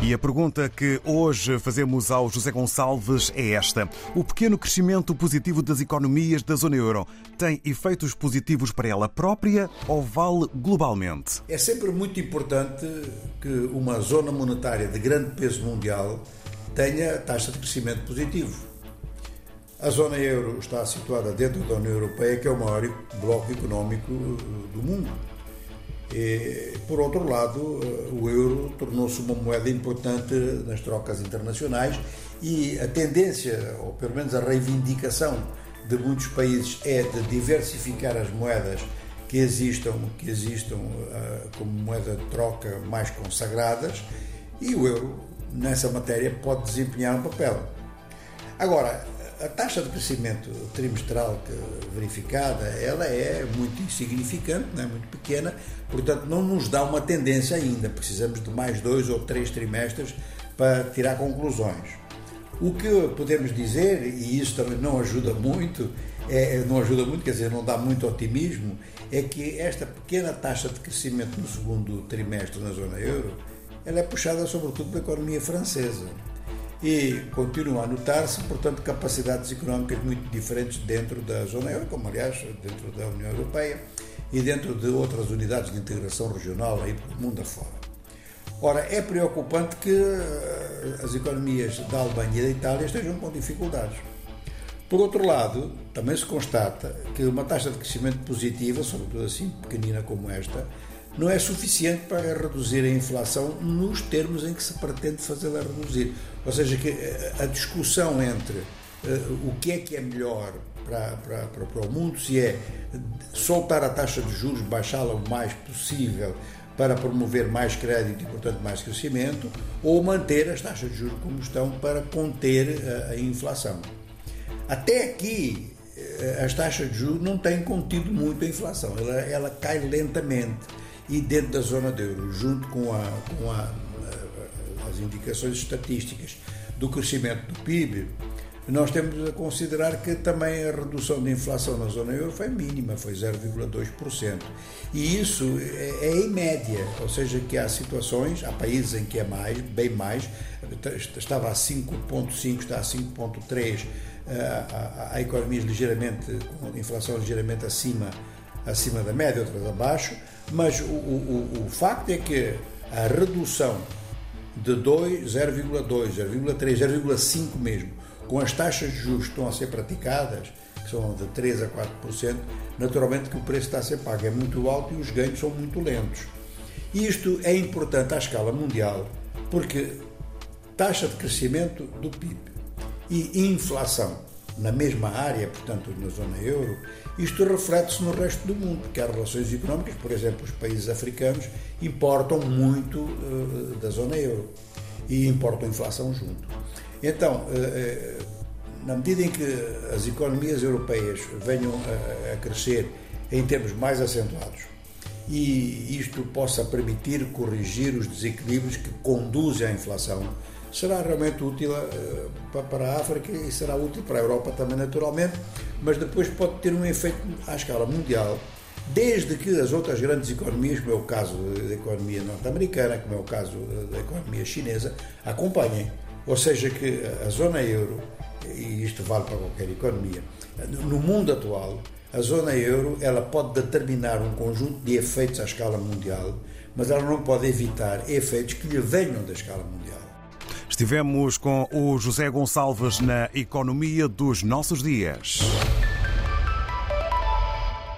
E a pergunta que hoje fazemos ao José Gonçalves é esta: O pequeno crescimento positivo das economias da zona euro tem efeitos positivos para ela própria ou vale globalmente? É sempre muito importante que uma zona monetária de grande peso mundial tenha taxa de crescimento positivo. A zona euro está situada dentro da União Europeia, que é o maior bloco económico do mundo. E, por outro lado, o euro tornou-se uma moeda importante nas trocas internacionais e a tendência, ou pelo menos a reivindicação de muitos países é de diversificar as moedas que existam, que existam uh, como moeda de troca mais consagradas e o euro, nessa matéria, pode desempenhar um papel. Agora, a taxa de crescimento trimestral verificada, ela é muito insignificante, é muito pequena, portanto não nos dá uma tendência ainda. Precisamos de mais dois ou três trimestres para tirar conclusões. O que podemos dizer, e isso também não ajuda muito, é, não ajuda muito, quer dizer, não dá muito otimismo, é que esta pequena taxa de crescimento no segundo trimestre na zona euro, ela é puxada sobretudo pela economia francesa e continua a notar-se, portanto, capacidades económicas muito diferentes dentro da zona euro, como aliás dentro da União Europeia e dentro de outras unidades de integração regional aí do mundo afora. Ora, é preocupante que eh, as economias da Alemanha e da Itália estejam com dificuldades. Por outro lado, também se constata que uma taxa de crescimento positiva, sobretudo assim pequenina como esta, não é suficiente para reduzir a inflação nos termos em que se pretende fazê-la reduzir. Ou seja, que eh, a discussão entre uh, o que é que é melhor para, para, para, para o mundo, se é soltar a taxa de juros, baixá-la o mais possível para promover mais crédito e, portanto, mais crescimento, ou manter as taxas de juros como estão para conter a, a inflação. Até aqui, eh, as taxas de juros não têm contido muito a inflação, ela, ela cai lentamente e dentro da zona do euro, junto com, a, com a, as indicações estatísticas do crescimento do PIB, nós temos a considerar que também a redução da inflação na zona euro foi mínima, foi 0,2%. E isso é, é, em média, ou seja, que há situações, há países em que é mais, bem mais, estava a 5,5, está a 5,3, há, há economias ligeiramente, com inflação ligeiramente acima acima da média, outras abaixo, mas o, o, o facto é que a redução de 2, 0,2, 0,3, 0,5 mesmo, com as taxas de juros que estão a ser praticadas, que são de 3 a 4%, naturalmente que o preço está a ser pago é muito alto e os ganhos são muito lentos. Isto é importante à escala mundial, porque taxa de crescimento do PIB e inflação na mesma área, portanto na zona euro, isto reflete-se no resto do mundo, porque há relações económicas, por exemplo, os países africanos importam muito uh, da zona euro e importam inflação junto. Então, uh, na medida em que as economias europeias venham a, a crescer em termos mais acentuados e isto possa permitir corrigir os desequilíbrios que conduzem à inflação, será realmente útil uh, para a África e será útil para a Europa também, naturalmente, mas depois pode ter um efeito à escala mundial, desde que as outras grandes economias, como é o caso da economia norte-americana, como é o caso da economia chinesa, acompanhem. Ou seja, que a zona euro, e isto vale para qualquer economia, no mundo atual, a zona euro ela pode determinar um conjunto de efeitos à escala mundial, mas ela não pode evitar efeitos que lhe venham da escala mundial. Estivemos com o José Gonçalves na Economia dos Nossos Dias.